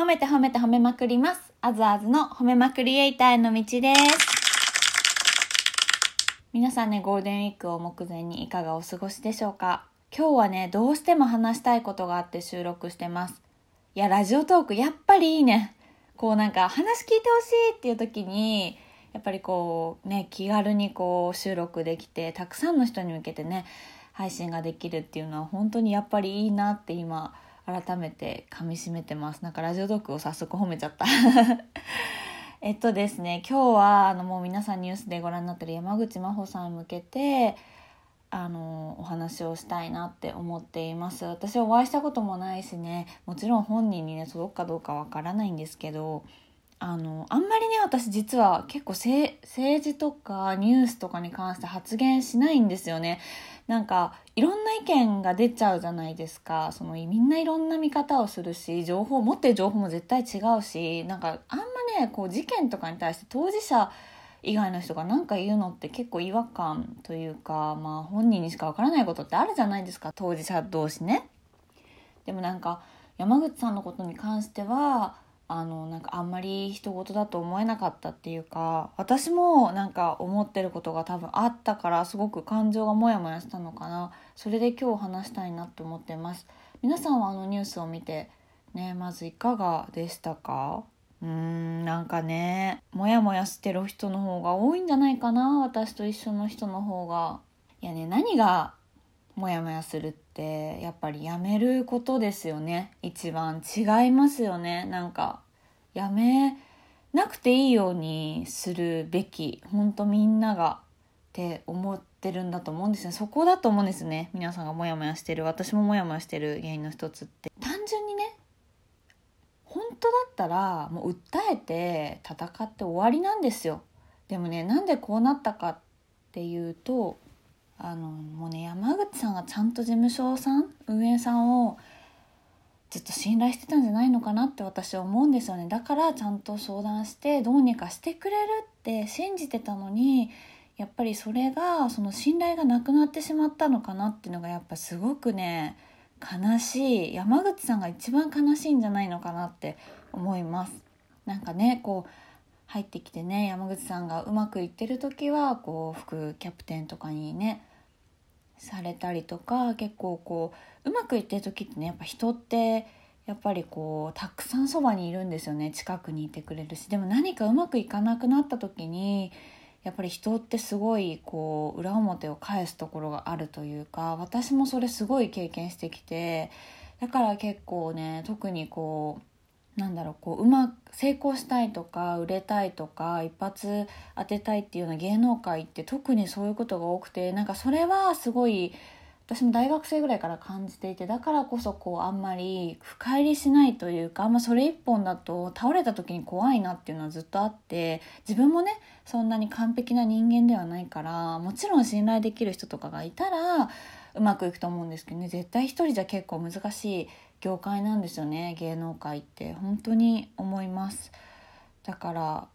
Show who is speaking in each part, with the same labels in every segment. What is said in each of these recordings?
Speaker 1: 褒めて褒めて褒めまくります。あずあずの褒めまくりエイターへの道です。皆さんね、ゴールデンウィークを目前にいかがお過ごしでしょうか？今日はね、どうしても話したいことがあって収録してます。いや、ラジオトークやっぱりいいね。こうなんか話聞いてほしいっていう時に、やっぱりこうね、気軽にこう収録できて、たくさんの人に向けてね、配信ができるっていうのは本当にやっぱりいいなって今、改めて噛みしめてます。なんかラジオトークを早速褒めちゃった。えっとですね、今日はあのもう皆さんニュースでご覧になってる山口真帆さんに向けて、あのお話をしたいなって思っています私はお会いしたこともないしねもちろん本人にね届くかどうかわからないんですけどあのあんまりね私実は結構政治とかニュースとかに関して発言しないんですよね。なんかいろんな意見が出ちゃうじゃないですか。そのみんないろんな見方をするし情報持ってる情報も絶対違うしなんかあんまねこう事件とかに対して当事者以外の人が何か言うのって結構違和感というか、まあ、本人にしかわからないことってあるじゃないですか。当事者同士ね。でもなんか山口さんのことに関してはあのなんかあんまり人事だと思えなかったっていうか私もなんか思ってることが多分あったからすごく感情がモヤモヤしたのかな。それで今日話したいなと思ってます。皆さんはあのニュースを見てねまずいかがでしたか？うーんなんかねモヤモヤしてる人の方が多いんじゃないかな私と一緒の人の方が。いやね何がモヤモヤするってやっぱりやめることですよね。一番。違いますよね。なんかやめなくていいようにするべき本当みんながって思ってるんだと思うんですね。そこだと思うんですね。皆さんがモヤモヤしてる私もモヤモヤしてる原因の一つって。単純にね本当だったらもう訴えて戦って終わりなんですよ。でもねなんでこうなったかっていうとあのもうね山口さんがちゃんと事務所さん運営さんをずっと信頼してたんじゃないのかなって私は思うんですよね。だからちゃんと相談してどうにかしてくれるって信じてたのにやっぱりそれがその信頼がなくなってしまったのかなっていうのがやっぱすごくね悲しい。山口さんが一番悲しいんじゃないのかなって思います。なんかねこう入ってきてね山口さんがうまくいってる時はこう副キャプテンとかにねされたりとか結構こううまくいってる時ってねやっぱ人ってやっぱりこうたくさんそばにいるんですよね近くにいてくれるし。でも何かうまくいかなくなった時にやっぱり人ってすごいこう裏表を返すところがあるというか私もそれすごい経験してきてだから結構ね特にこうなんだろうこううまく成功したいとか売れたいとか一発当てたいっていうような芸能界って特にそういうことが多くてなんかそれはすごい私も大学生ぐらいから感じていてだからこそこうあんまり深入りしないというかあんまそれ一本だと倒れた時に怖いなっていうのはずっとあって自分もねそんなに完璧な人間ではないからもちろん信頼できる人とかがいたらうまくいくと思うんですけどね絶対一人じゃ結構難しい。業界なんですよね芸能界って。本当に思います。だから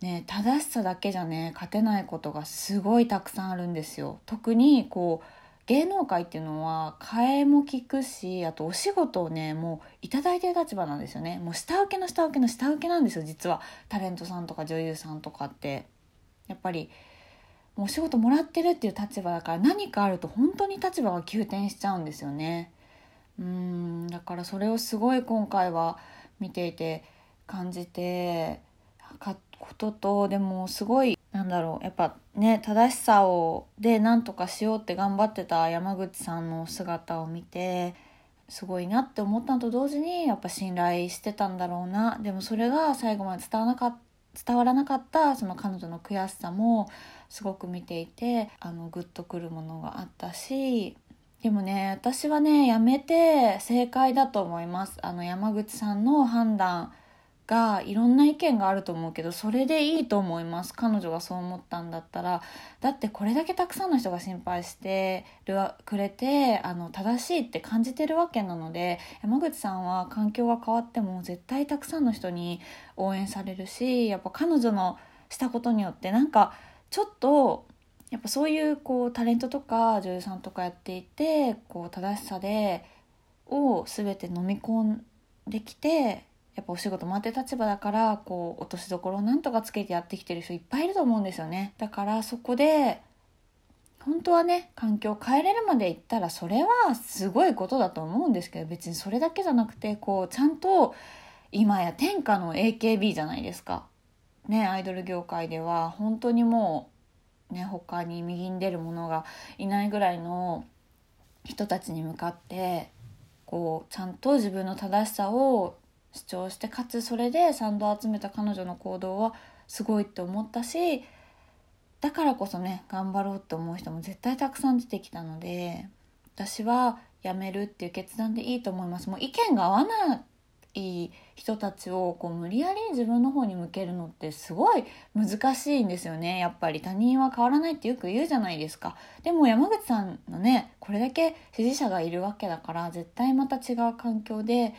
Speaker 1: ね正しさだけじゃね勝てないことがすごいたくさんあるんですよ。特にこう芸能界っていうのは替えも利くしあとお仕事をねもういただいてる立場なんですよね。もう下請けの下請けの下請けなんですよ実は。タレントさんとか女優さんとかって。やっぱりもうお仕事もらってるっていう立場だから何かあると本当に立場が急転しちゃうんですよね。うんだからそれをすごい今回は見ていて感じてかこととでもすごいなんだろうやっぱね正しさをで何とかしようって頑張ってた山口さんの姿を見てすごいなって思ったのと同時にやっぱ信頼してたんだろうなでもそれが最後まで伝わらなか伝わらなかったその彼女の悔しさもすごく見ていてあのグッとくるものがあったしでもね私はねやめて正解だと思います。あの山口さんの判断がいろんな意見があると思うけどそれでいいと思います。彼女がそう思ったんだったら。だってこれだけたくさんの人が心配してるくれてあの正しいって感じてるわけなので山口さんは環境が変わっても絶対たくさんの人に応援されるしやっぱ彼女のしたことによってなんかちょっとやっぱそういうこうタレントとか女優さんとかやっていてこう正しさでを全て飲み込んできてやっぱお仕事回って立場だからこう落としどころをなんとかつけてやってきてる人いっぱいいると思うんですよねだからそこで本当はね環境を変えれるまでいったらそれはすごいことだと思うんですけど別にそれだけじゃなくてこうちゃんと今や天下の AKB じゃないですか。ねアイドル業界では本当にもうね他に右に出る者がいないぐらいの人たちに向かってこうちゃんと自分の正しさを主張してかつそれで賛同を集めた彼女の行動はすごいって思ったしだからこそね頑張ろうって思う人も絶対たくさん出てきたので私は辞めるっていう決断でいいと思います。もう意見が合わない人たちをこう無理やり自分の方に向けるのってすごい難しいんですよね。やっぱり他人は変わらないってよく言うじゃないですか。でも山口さんのねこれだけ支持者がいるわけだから絶対また違う環境で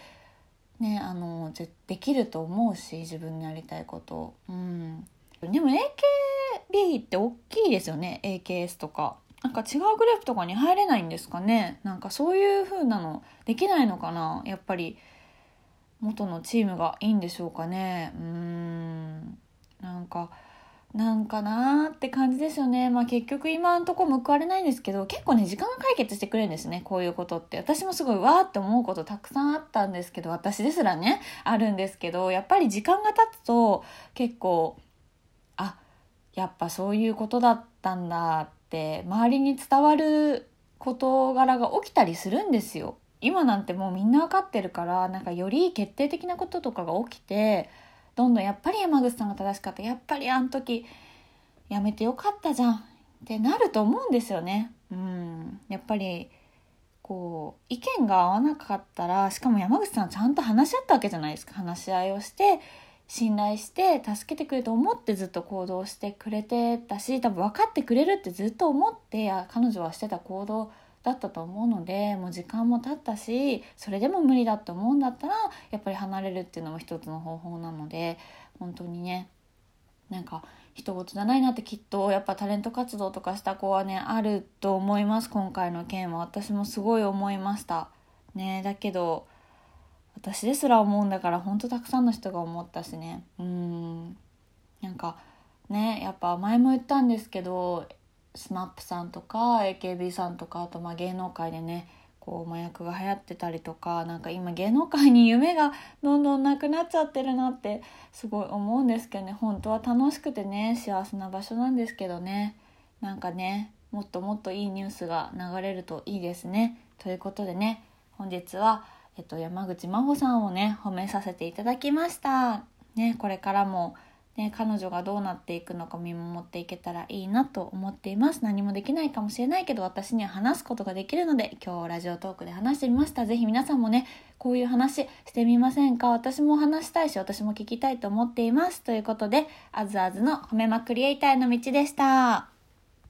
Speaker 1: ねあのできると思うし自分のやりたいことうん。でも AKB って大きいですよね AKS とか。なんか違うグループとかに入れないんですかね。なんかそういう風なのできないのかなやっぱり。元のチームがいいんでしょうかねうんなんかなんかなーって感じですよね。まあ結局今んとこ報われないんですけど、結構ね、時間が解決してくれるんですね。こういうことって。私もすごいわーって思うことたくさんあったんですけど、私ですらね、あるんですけど、やっぱり時間が経つと結構あやっぱそういうことだったんだって周りに伝わる事柄が起きたりするんですよ。今なんてもうみんな分かってるからなんかより決定的なこととかが起きてどんどんやっぱり山口さんが正しかった。やっぱりあの時やめてよかったじゃんってなると思うんですよね。うん。やっぱりこう意見が合わなかったらしかも山口さんちゃんと話し合ったわけじゃないですか。話し合いをして信頼して助けてくれると思ってずっと行動してくれてたし多分分かってくれるってずっと思って彼女はしてた行動だったと思うのでもう時間も経ったしそれでも無理だって思うんだったらやっぱり離れるっていうのも一つの方法なので本当にねなんか人事じゃないなってきっとやっぱタレント活動とかした子はねあると思います。今回の件は。私もすごい思いました。ねだけど私ですら思うんだからほんとたくさんの人が思ったしね。うん。なんかねやっぱ前も言ったんですけど SMAP さんとか AKB さんとかあとまあ芸能界でねこう麻薬が流行ってたりとかなんか今芸能界に夢がどんどんなくなっちゃってるなってすごい思うんですけどね本当は楽しくてね幸せな場所なんですけどねなんかねもっともっといいニュースが流れるといいですね。ということでね本日はえっと、山口真帆さんをね褒めさせていただきました。ね、これからも、ね、彼女がどうなっていくのか見守っていけたらいいなと思っています。何もできないかもしれないけど私には話すことができるので今日ラジオトークで話してみました。是非皆さんもねこういう話してみませんか？私も話したいし私も聞きたいと思っています。ということであずあずの褒めまクリエイターの道でした。